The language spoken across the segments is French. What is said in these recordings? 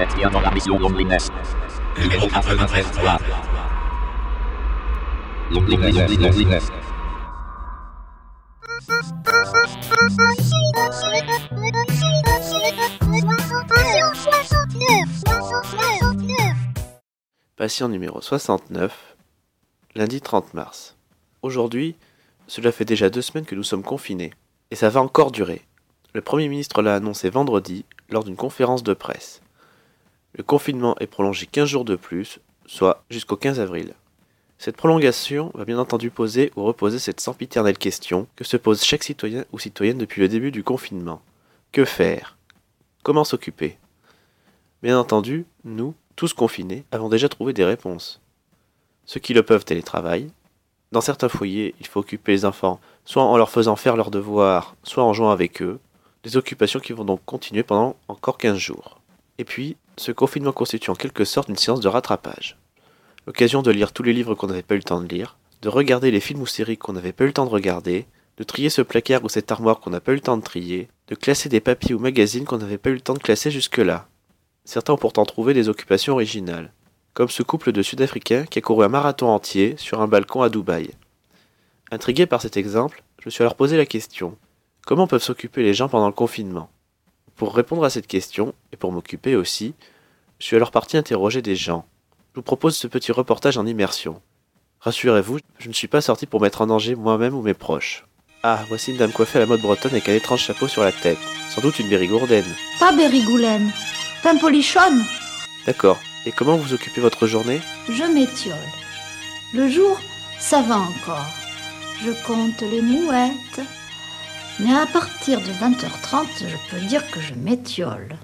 êtes. Numéro 93 Loneliness, Loneliness. Patient numéro 69, lundi 30 mars. Aujourd'hui, cela fait déjà deux semaines que nous sommes confinés, et ça va encore durer. Le Premier ministre l'a annoncé vendredi lors d'une conférence de presse. Le confinement est prolongé 15 jours de plus, soit jusqu'au 15 avril. Cette prolongation va bien entendu poser ou reposer cette sempiternelle question que se pose chaque citoyen ou citoyenne depuis le début du confinement. Que faire? Comment s'occuper? Bien entendu, nous, tous confinés, avons déjà trouvé des réponses. Ceux qui le peuvent télétravaillent. Dans certains foyers, il faut occuper les enfants, soit en leur faisant faire leurs devoirs, soit en jouant avec eux. Des occupations qui vont donc continuer pendant encore 15 jours. Et puis, ce confinement constitue en quelque sorte une séance de rattrapage. L'occasion de lire tous les livres qu'on n'avait pas eu le temps de lire, de regarder les films ou séries qu'on n'avait pas eu le temps de regarder, de trier ce placard ou cette armoire qu'on n'a pas eu le temps de trier, de classer des papiers ou magazines qu'on n'avait pas eu le temps de classer jusque-là. Certains ont pourtant trouvé des occupations originales, comme ce couple de Sud-Africains qui a couru un marathon entier sur un balcon à Dubaï. Intrigué par cet exemple, je suis alors posé la question comment peuvent s'occuper les gens pendant le confinement? Pour répondre à cette question, et pour m'occuper aussi, je suis alors parti interroger des gens. Je vous propose ce petit reportage en immersion. Rassurez-vous, je ne suis pas sorti pour mettre en danger moi-même ou mes proches. Ah, voici une dame coiffée à la mode bretonne avec un étrange chapeau sur la tête. Sans doute une bérigourdaine. Pas Bérigoulaine, Pimpolichonne. D'accord. Et comment vous occupez votre journée? Je m'étiole. Le jour, ça va encore. Je compte les mouettes. Mais à partir de 20h30, je peux dire que je m'étiole.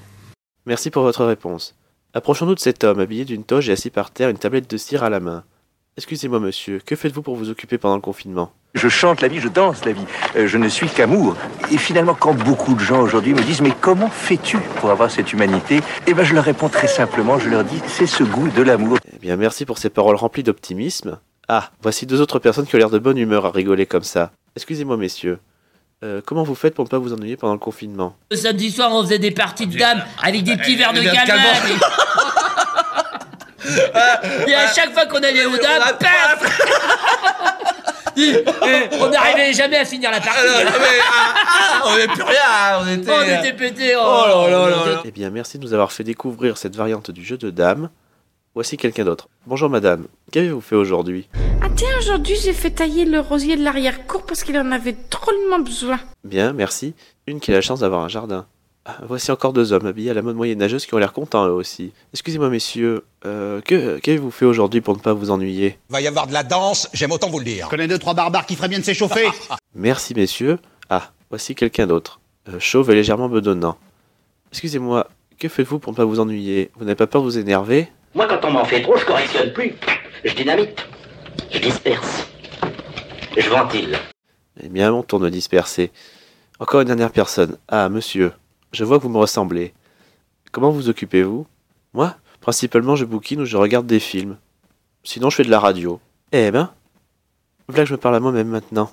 Merci pour votre réponse. Approchons-nous de cet homme habillé d'une toge et assis par terre, une tablette de cire à la main. Excusez-moi, monsieur, que faites-vous pour vous occuper pendant le confinement? Je chante la vie, je danse la vie. Euh, je ne suis qu'amour. Et finalement, quand beaucoup de gens aujourd'hui me disent Mais comment fais-tu pour avoir cette humanité? Eh bien, je leur réponds très simplement je leur dis C'est ce goût de l'amour. Eh bien, merci pour ces paroles remplies d'optimisme. Ah, voici deux autres personnes qui ont l'air de bonne humeur à rigoler comme ça. Excusez-moi, messieurs. Euh, comment vous faites pour ne pas vous ennuyer pendant le confinement? Le samedi soir, on faisait des parties de dames avec des petits verres de verres de calmant. Et à chaque fois qu'on allait aux dames, paf On n'arrivait jamais à finir la partie. Ah, non, mais, ah, ah, on n'est plus rien, hein, on était. On était pétés. Oh là là là là. Eh bien, merci de nous avoir fait découvrir cette variante du jeu de dames. Voici quelqu'un d'autre. Bonjour madame, qu'avez-vous fait aujourd'hui? Ah tiens, aujourd'hui j'ai fait tailler le rosier de l'arrière-cour parce qu'il en avait drôlement besoin. Bien, merci. Une qui a la chance d'avoir un jardin. Ah, voici encore deux hommes habillés à la mode moyenâgeuse qui ont l'air contents eux aussi. Excusez-moi messieurs, euh, que qu'avez-vous fait aujourd'hui pour ne pas vous ennuyer? Va y avoir de la danse, j'aime autant vous le dire. Je connais deux, trois barbares qui feraient bien de s'échauffer. Merci messieurs. Ah, voici quelqu'un d'autre. Euh, chauve et légèrement bedonnant. Excusez-moi, que faites-vous pour ne pas vous ennuyer? Vous n'avez pas peur de vous énerver? Moi, quand on m'en fait trop, je correctionne plus. Je dynamite. Je disperse. Je ventile. Eh bien, mon tour de disperser. Encore une dernière personne. Ah, monsieur. Je vois que vous me ressemblez. Comment vous occupez-vous? Moi, principalement, je bouquine ou je regarde des films. Sinon, je fais de la radio. Eh ben, voilà que je me parle à moi-même maintenant.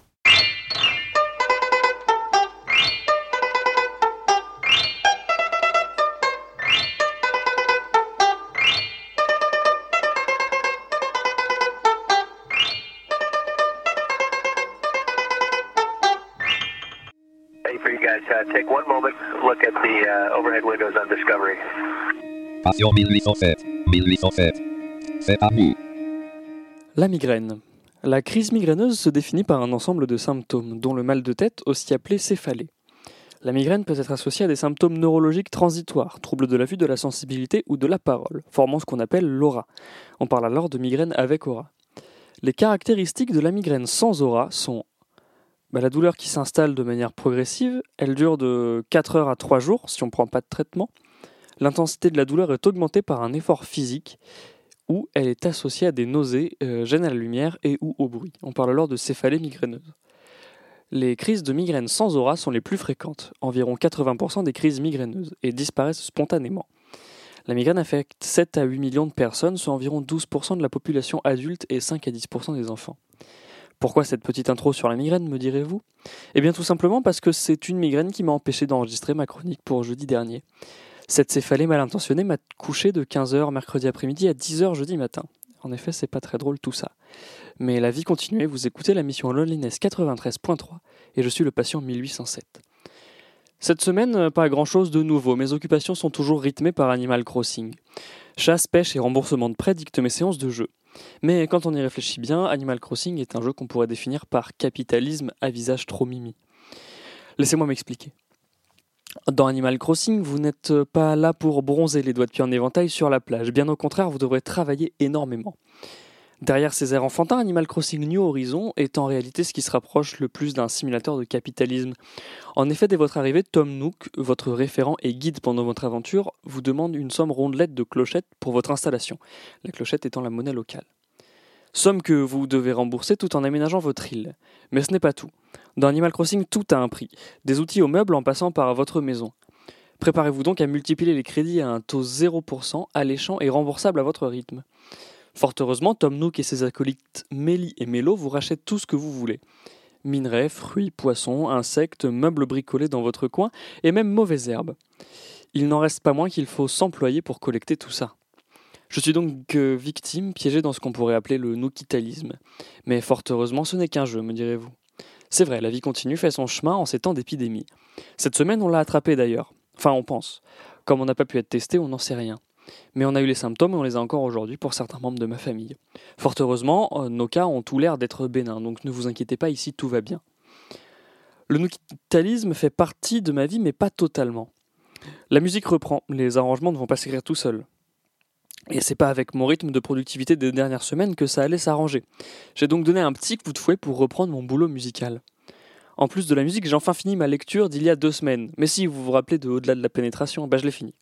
Guys, uh, take one moment, look at the uh, overhead windows on Discovery. Passion 1807. 1807. C'est à vous. La migraine. La crise migraineuse se définit par un ensemble de symptômes, dont le mal de tête, aussi appelé céphalée. La migraine peut être associée à des symptômes neurologiques transitoires, troubles de la vue, de la sensibilité ou de la parole, formant ce qu'on appelle l'aura. On parle alors de migraine avec aura. Les caractéristiques de la migraine sans aura sont bah, la douleur qui s'installe de manière progressive, elle dure de 4 heures à 3 jours si on ne prend pas de traitement. L'intensité de la douleur est augmentée par un effort physique ou elle est associée à des nausées, euh, gêne à la lumière et ou au bruit. On parle alors de céphalée migraineuse. Les crises de migraine sans aura sont les plus fréquentes, environ 80% des crises migraineuses, et disparaissent spontanément. La migraine affecte 7 à 8 millions de personnes, soit environ 12% de la population adulte et 5 à 10% des enfants. Pourquoi cette petite intro sur la migraine, me direz-vous? Eh bien tout simplement parce que c'est une migraine qui m'a empêché d'enregistrer ma chronique pour jeudi dernier. Cette céphalée mal intentionnée m'a couché de 15h mercredi après-midi à 10h jeudi matin. En effet, c'est pas très drôle tout ça. Mais la vie continuait, vous écoutez la mission Loneliness 93.3 et je suis le patient 1807. Cette semaine, pas grand chose de nouveau. Mes occupations sont toujours rythmées par Animal Crossing. Chasse, pêche et remboursement de prêts dictent mes séances de jeu. Mais quand on y réfléchit bien, Animal Crossing est un jeu qu'on pourrait définir par capitalisme à visage trop mimi. Laissez-moi m'expliquer. Dans Animal Crossing, vous n'êtes pas là pour bronzer les doigts de pied en éventail sur la plage. Bien au contraire, vous devrez travailler énormément. Derrière ces airs enfantins, Animal Crossing New Horizon est en réalité ce qui se rapproche le plus d'un simulateur de capitalisme. En effet, dès votre arrivée, Tom Nook, votre référent et guide pendant votre aventure, vous demande une somme rondelette de clochettes pour votre installation, la clochette étant la monnaie locale. Somme que vous devez rembourser tout en aménageant votre île. Mais ce n'est pas tout. Dans Animal Crossing, tout a un prix, des outils aux meubles en passant par votre maison. Préparez-vous donc à multiplier les crédits à un taux 0%, alléchant et remboursable à votre rythme. Fort heureusement, Tom Nook et ses acolytes Méli et Mélo vous rachètent tout ce que vous voulez. Minerais, fruits, poissons, insectes, meubles bricolés dans votre coin et même mauvaises herbes. Il n'en reste pas moins qu'il faut s'employer pour collecter tout ça. Je suis donc euh, victime, piégé dans ce qu'on pourrait appeler le nookitalisme. Mais fort heureusement, ce n'est qu'un jeu, me direz-vous. C'est vrai, la vie continue fait son chemin en ces temps d'épidémie. Cette semaine, on l'a attrapé d'ailleurs. Enfin, on pense. Comme on n'a pas pu être testé, on n'en sait rien. Mais on a eu les symptômes et on les a encore aujourd'hui pour certains membres de ma famille. Fort heureusement, euh, nos cas ont tout l'air d'être bénins, donc ne vous inquiétez pas, ici tout va bien. Le nookitalisme fait partie de ma vie, mais pas totalement. La musique reprend, les arrangements ne vont pas s'écrire tout seuls. Et c'est pas avec mon rythme de productivité des dernières semaines que ça allait s'arranger. J'ai donc donné un petit coup de fouet pour reprendre mon boulot musical. En plus de la musique, j'ai enfin fini ma lecture d'il y a deux semaines. Mais si vous vous rappelez de Au-delà de la pénétration, bah je l'ai fini.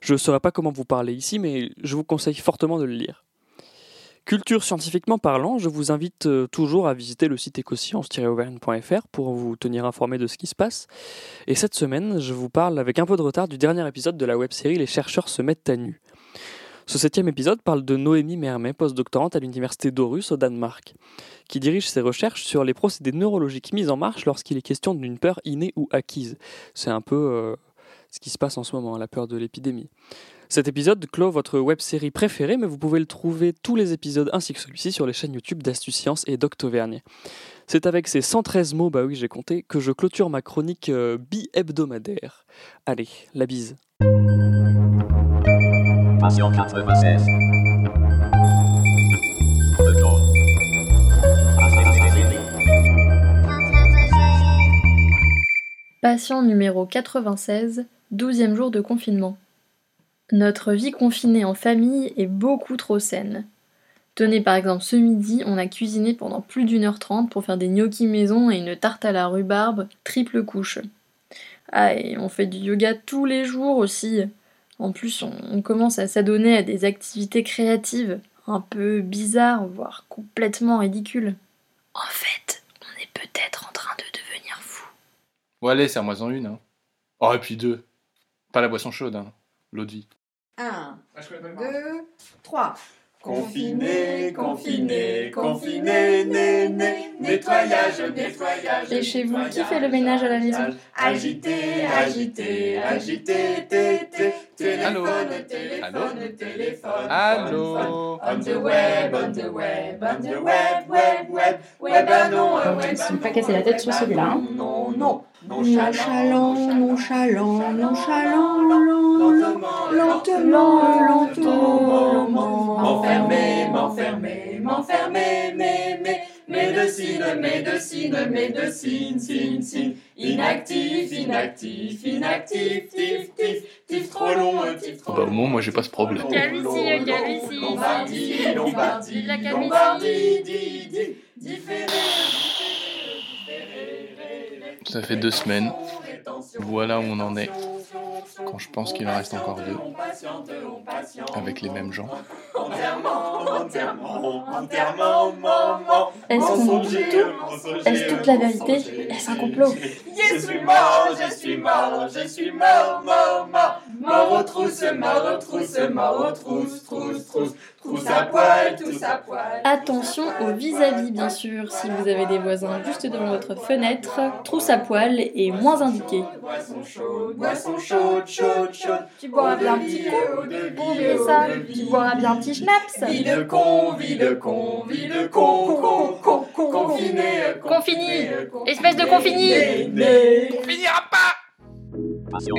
Je ne saurais pas comment vous parler ici, mais je vous conseille fortement de le lire. Culture scientifiquement parlant, je vous invite euh, toujours à visiter le site écoscience-auvergne.fr pour vous tenir informé de ce qui se passe. Et cette semaine, je vous parle avec un peu de retard du dernier épisode de la web-série Les chercheurs se mettent à nu. Ce septième épisode parle de Noémie Mermet, postdoctorante à l'université d'Aarhus au Danemark, qui dirige ses recherches sur les procédés neurologiques mis en marche lorsqu'il est question d'une peur innée ou acquise. C'est un peu euh, ce qui se passe en ce moment, la peur de l'épidémie. Cet épisode clôt votre web série préférée, mais vous pouvez le trouver tous les épisodes ainsi que celui-ci sur les chaînes YouTube d'Astuce Science et d'Octovergne. C'est avec ces 113 mots, bah oui, j'ai compté, que je clôture ma chronique euh, bi-hebdomadaire. Allez, la bise. Passion 96. Retour. Patient numéro 96, 12e jour de confinement. Notre vie confinée en famille est beaucoup trop saine. Tenez par exemple ce midi, on a cuisiné pendant plus d'une heure trente pour faire des gnocchis maison et une tarte à la rhubarbe triple couche. Ah et on fait du yoga tous les jours aussi. En plus on, commence à s'adonner à des activités créatives, un peu bizarres, voire complètement ridicules. En fait, on est peut-être en train de devenir fou. Bon, allez, serre-moi-en une. Hein. Oh, et puis deux. Pas la boisson chaude, hein. L'eau de vie. 1, 2, 3. Confiné, confiné, confiné, né, né, nettoyage, nettoyage. Et chez vous, qui fait le ménage à la maison Agité, agité, agité, té, té, Allô téléphone, téléphone, téléphone. Allô On the web, on the web, on the web, web, web, web, non, euh, Donc, je web, me suis pas cassé la tête sur celui-là. non, non, Nonchalant, nonchalant, nonchalant, lentement, lentement, lentement. M'enfermer, m'enfermer, m'enfermer, mais, mais, médecine, médecine, médecine, sin, sin, inactif, inactif, inactif, tif, tif, tif, trop long, euh, tif, trop Bah, au moins, moi, j'ai pas ce problème. Calvitie, euh, calvitie. Lombardie, Lombardie. Lombardie, di, di, différé, Ça fait deux semaines. Voilà où on en est. Quand je pense qu'il en reste encore deux. Avec les mêmes gens. Enterrement, enterrement, enterrement, maman. Est-ce qu'on dit tout Est-ce toute la vérité. Est-ce un complot Je suis mort, je suis mort, je suis mort, mort, mort. Mort aux trousses, mort aux trousses, mort aux trousses, trousses, trousses, Trousse à poil, tous à poil. Attention au vis-à-vis, bien sûr. Si vous avez des voisins juste devant votre fenêtre, trousse à poil est moins indiqué. Boisson chaude, boisson chaude, chaude, chaude. Tu boiras bien un petit coup. Oublie ça. Tu boiras bien un petit schnaps. Vie de con, vie de con, vie de con, con, con, con, confiné, Confini. Espèce de confini. On finira pas Passion.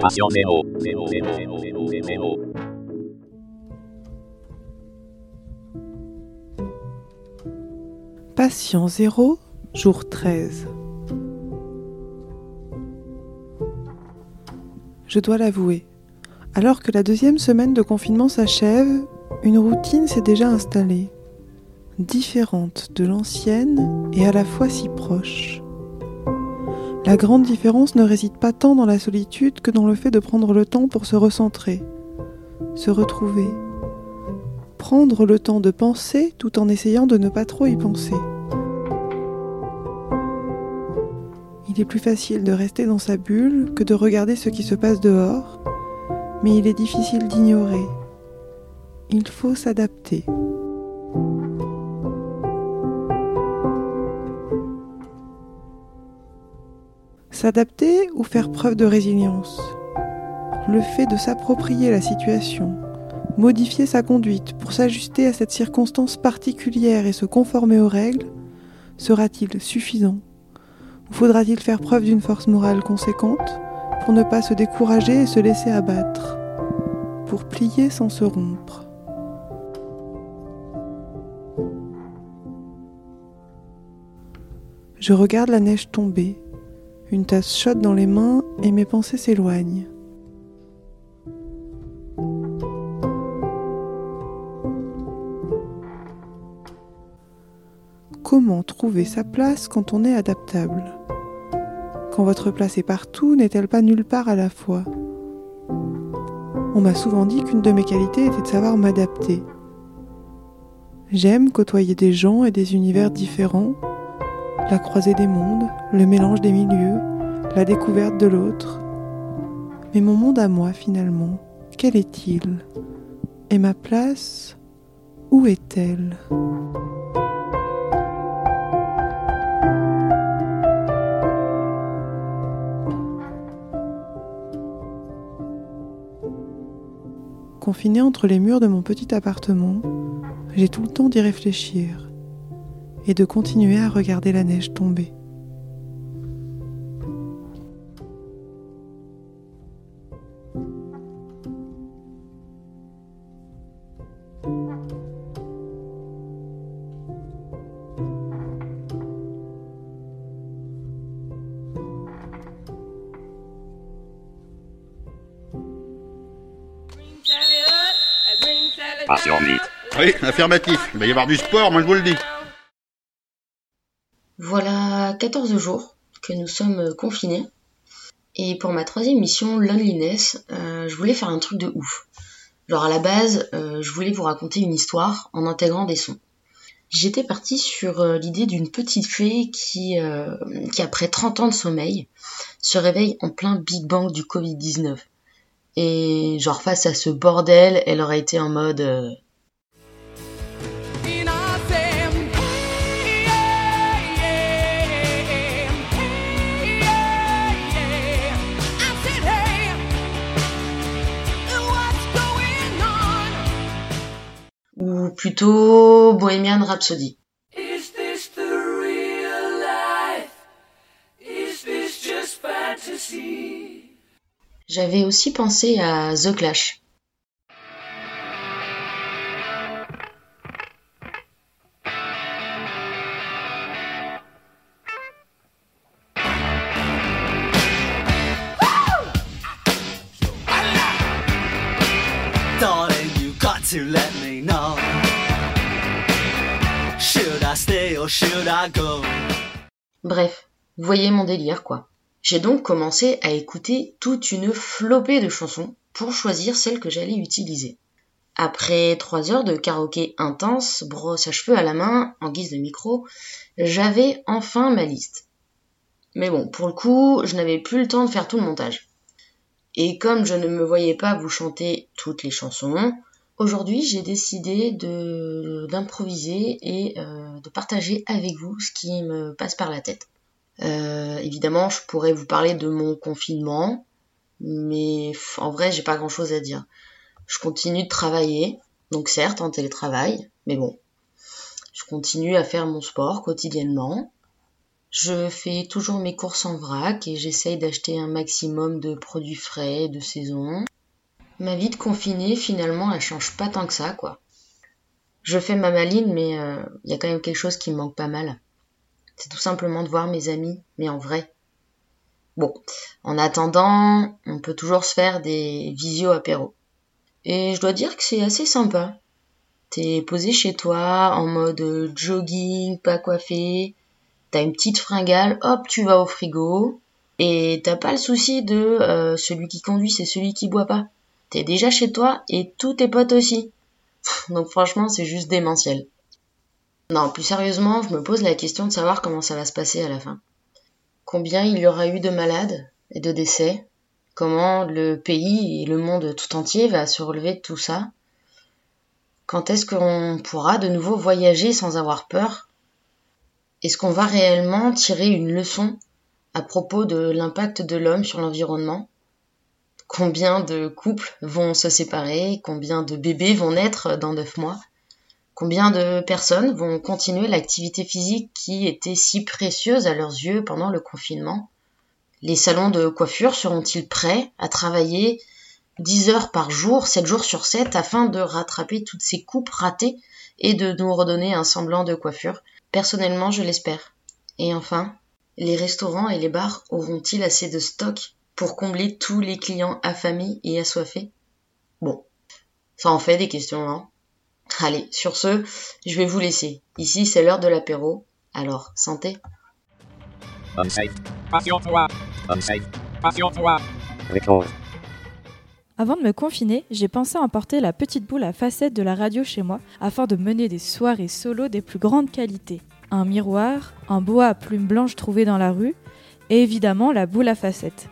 Passion. Patient 0, jour 13. Je dois l'avouer, alors que la deuxième semaine de confinement s'achève, une routine s'est déjà installée, différente de l'ancienne et à la fois si proche. La grande différence ne réside pas tant dans la solitude que dans le fait de prendre le temps pour se recentrer, se retrouver, prendre le temps de penser tout en essayant de ne pas trop y penser. Il est plus facile de rester dans sa bulle que de regarder ce qui se passe dehors, mais il est difficile d'ignorer. Il faut s'adapter. S'adapter ou faire preuve de résilience Le fait de s'approprier la situation, modifier sa conduite pour s'ajuster à cette circonstance particulière et se conformer aux règles, sera-t-il suffisant? Faudra-t-il faire preuve d'une force morale conséquente pour ne pas se décourager et se laisser abattre Pour plier sans se rompre? Je regarde la neige tomber, une tasse chaude dans les mains et mes pensées s'éloignent. Comment trouver sa place quand on est adaptable Quand votre place est partout, n'est-elle pas nulle part à la fois? On m'a souvent dit qu'une de mes qualités était de savoir m'adapter. J'aime côtoyer des gens et des univers différents, la croisée des mondes, le mélange des milieux, la découverte de l'autre. Mais mon monde à moi, finalement, quel est-il? Et ma place, où est-elle? Confiné entre les murs de mon petit appartement, j'ai tout le temps d'y réfléchir et de continuer à regarder la neige tomber. Oui, affirmatif. Il va y avoir du sport, moi je vous le dis. Voilà 14 jours que nous sommes confinés. Et pour ma troisième mission, Loneliness, euh, je voulais faire un truc de ouf. Genre à la base, euh, je voulais vous raconter une histoire en intégrant des sons. J'étais partie sur euh, l'idée d'une petite fée qui, qui, après 30 ans de sommeil, se réveille en plein Big Bang du Covid-19. Et genre face à ce bordel, elle aurait été en mode... plutôt Bohemian Rhapsody. Is this the real life? Is this just fantasy? J'avais aussi pensé à The Clash. Bref, vous voyez mon délire quoi. J'ai donc commencé à écouter toute une flopée de chansons pour choisir celle que j'allais utiliser. Après trois heures de karaoké intense, brosse à cheveux à la main, en guise de micro, j'avais enfin ma liste. Mais bon, pour le coup, je n'avais plus le temps de faire tout le montage. Et comme je ne me voyais pas vous chanter toutes les chansons, Aujourd'hui, j'ai décidé d'improviser et euh, de partager avec vous ce qui me passe par la tête. Euh, évidemment, je pourrais vous parler de mon confinement, mais en vrai, j'ai pas grand chose à dire. Je continue de travailler, donc certes en télétravail, mais bon. Je continue à faire mon sport quotidiennement. Je fais toujours mes courses en vrac et j'essaye d'acheter un maximum de produits frais de saison. Ma vie de confinée, finalement, elle change pas tant que ça, quoi. Je fais ma maline, mais il y a quand même quelque chose qui me manque pas mal. C'est tout simplement de voir mes amis, mais en vrai. Bon, en attendant, on peut toujours se faire des visio apéro. Et je dois dire que c'est assez sympa. T'es posé chez toi, en mode jogging, pas coiffé, t'as une petite fringale, hop, tu vas au frigo, et t'as pas le souci de euh, celui qui conduit, c'est celui qui boit pas. T'es déjà chez toi et tous tes potes aussi. Donc franchement, c'est juste démentiel. Non, plus sérieusement, je me pose la question de savoir comment ça va se passer à la fin. Combien il y aura eu de malades et de décès? Comment le pays et le monde tout entier va se relever de tout ça? Quand est-ce qu'on pourra de nouveau voyager sans avoir peur? Est-ce qu'on va réellement tirer une leçon à propos de l'impact de l'homme sur l'environnement? Combien de couples vont se séparer Combien de bébés vont naître dans neuf mois Combien de personnes vont continuer l'activité physique qui était si précieuse à leurs yeux pendant le confinement Les salons de coiffure seront-ils prêts à travailler 10 heures par jour, 7 jours sur 7, afin de rattraper toutes ces coupes ratées et de nous redonner un semblant de coiffure? Personnellement, je l'espère. Et enfin, les restaurants et les bars auront-ils assez de stock pour combler tous les clients affamés et assoiffés Bon, ça en fait des questions, hein Allez, sur ce, je vais vous laisser. Ici, c'est l'heure de l'apéro. Alors, santé. Avant de me confiner, j'ai pensé à emporter la petite boule à facettes de la radio chez moi afin de mener des soirées solo des plus grandes qualités. Un miroir, un bois à plumes blanches trouvé dans la rue, et évidemment la boule à facettes.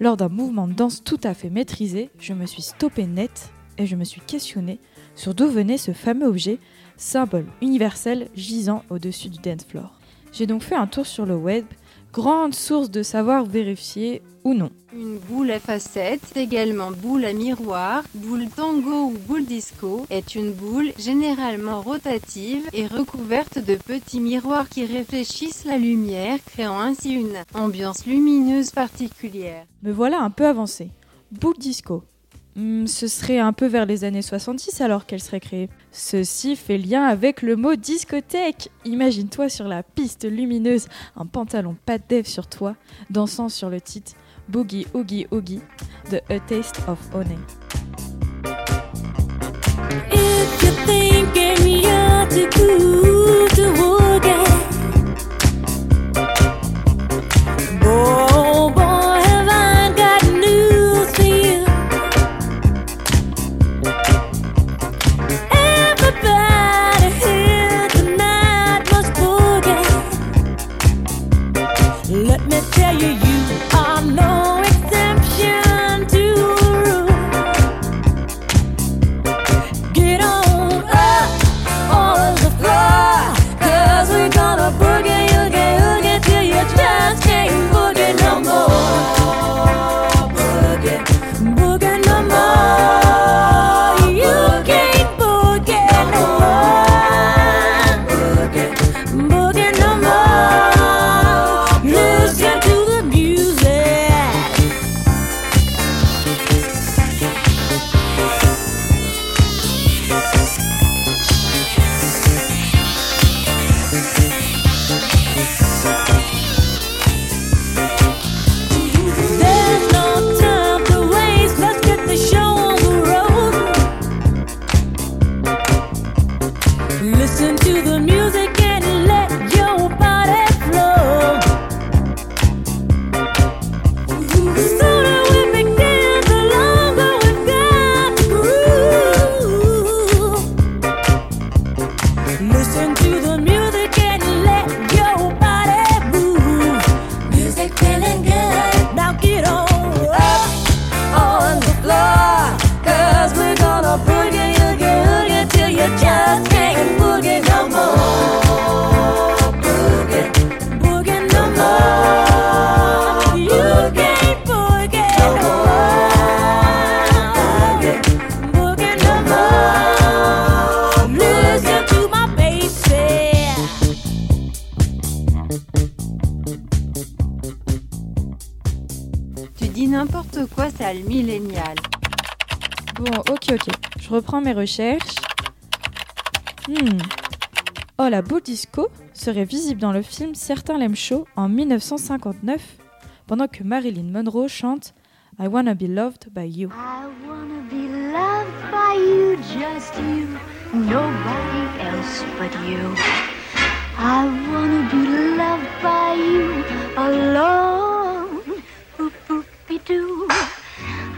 Lors d'un mouvement de danse tout à fait maîtrisé, je me suis stoppé net et je me suis questionné sur d'où venait ce fameux objet, symbole universel gisant au-dessus du dance floor. J'ai donc fait un tour sur le web, grande source de savoir vérifier ou non. Une boule à facettes, également boule à miroir, boule tango ou boule disco, est une boule généralement rotative et recouverte de petits miroirs qui réfléchissent la lumière, créant ainsi une ambiance lumineuse particulière. Me voilà un peu avancé. Boule disco. Hmm, ce serait un peu vers les années 70 alors qu'elle serait créée. Ceci fait lien avec le mot discothèque. Imagine-toi sur la piste lumineuse, un pantalon pas dev sur toi, dansant sur le titre Boogie Oogie Oogie de A Taste of Honey. Sale millénial. Bon, ok, ok. Je reprends mes recherches. Hmm. Oh, la boule disco serait visible dans le film Certains l'aiment chaud en 1959, pendant que Marilyn Monroe chante I Wanna Be Loved by You. be loved by you, just you, nobody else but you. I wanna be loved by you alone. Boop boopy doo.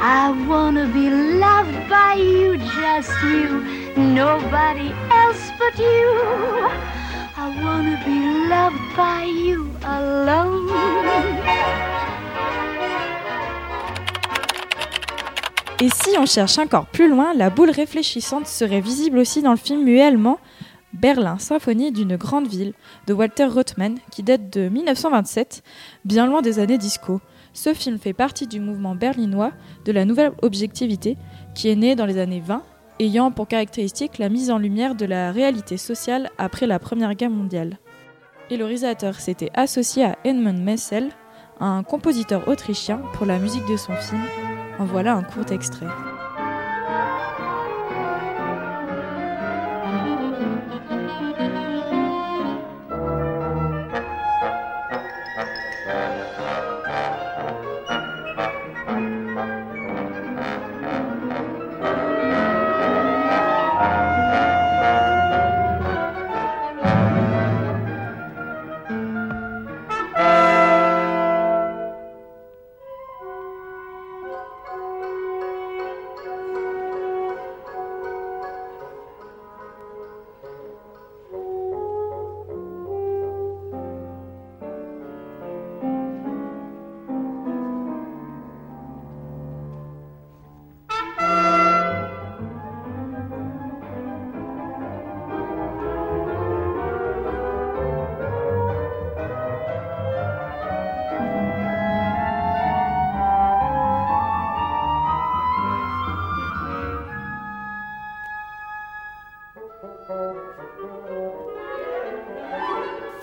I wanna be loved by you, just you, nobody else but you. I wanna be loved by you alone. Et si on cherche encore plus loin, la boule réfléchissante serait visible aussi dans le film muet allemand Berlin, symphonie d'une grande ville de Walter Rothman qui date de 1927, bien loin des années disco. Ce film fait partie du mouvement berlinois de la nouvelle objectivité qui est né dans les années 20, ayant pour caractéristique la mise en lumière de la réalité sociale après la Première Guerre mondiale. Et le réalisateur s'était associé à Edmund Messel, un compositeur autrichien, pour la musique de son film. En voilà un court extrait.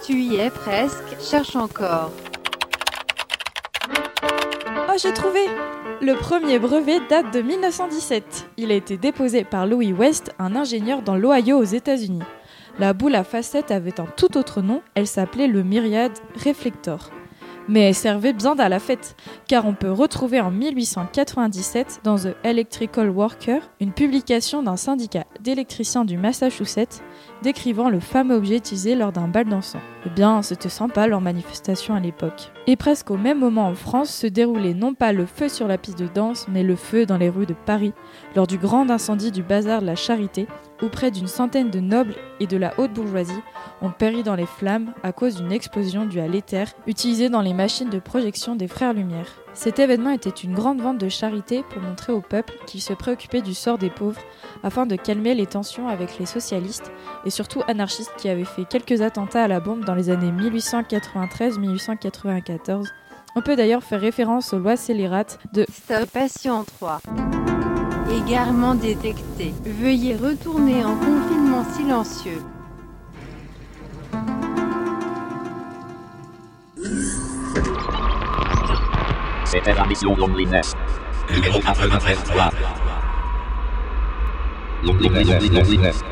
Tu y es presque, cherche encore. Oh, j'ai trouvé Le premier brevet date de 1917. Il a été déposé par Louis West, un ingénieur dans l'Ohio aux États-Unis. La boule à facettes avait un tout autre nom, elle s'appelait le Myriad Reflector. Mais elle servait bien à la fête, car on peut retrouver en 1897 dans The Electrical Worker une publication d'un syndicat d'électriciens du Massachusetts décrivant le fameux objet utilisé lors d'un bal dansant. Eh bien, c'était sympa leur manifestation à l'époque. Et presque au même moment en France se déroulait non pas le feu sur la piste de danse, mais le feu dans les rues de Paris, lors du grand incendie du bazar de la Charité, où près d'une centaine de nobles et de la haute bourgeoisie ont péri dans les flammes à cause d'une explosion due à l'éther utilisé dans les machines de projection des Frères Lumière. Cet événement était une grande vente de charité pour montrer au peuple qu'il se préoccupait du sort des pauvres afin de calmer les tensions avec les socialistes et surtout anarchistes qui avaient fait quelques attentats à la bombe dans les années 1893-1894. On peut d'ailleurs faire référence aux lois scélérates de Stop patient 3. Égarement détecté. Veuillez retourner en confinement silencieux. C'était la mission Loneliness. Numéro 93 3. Loneliness.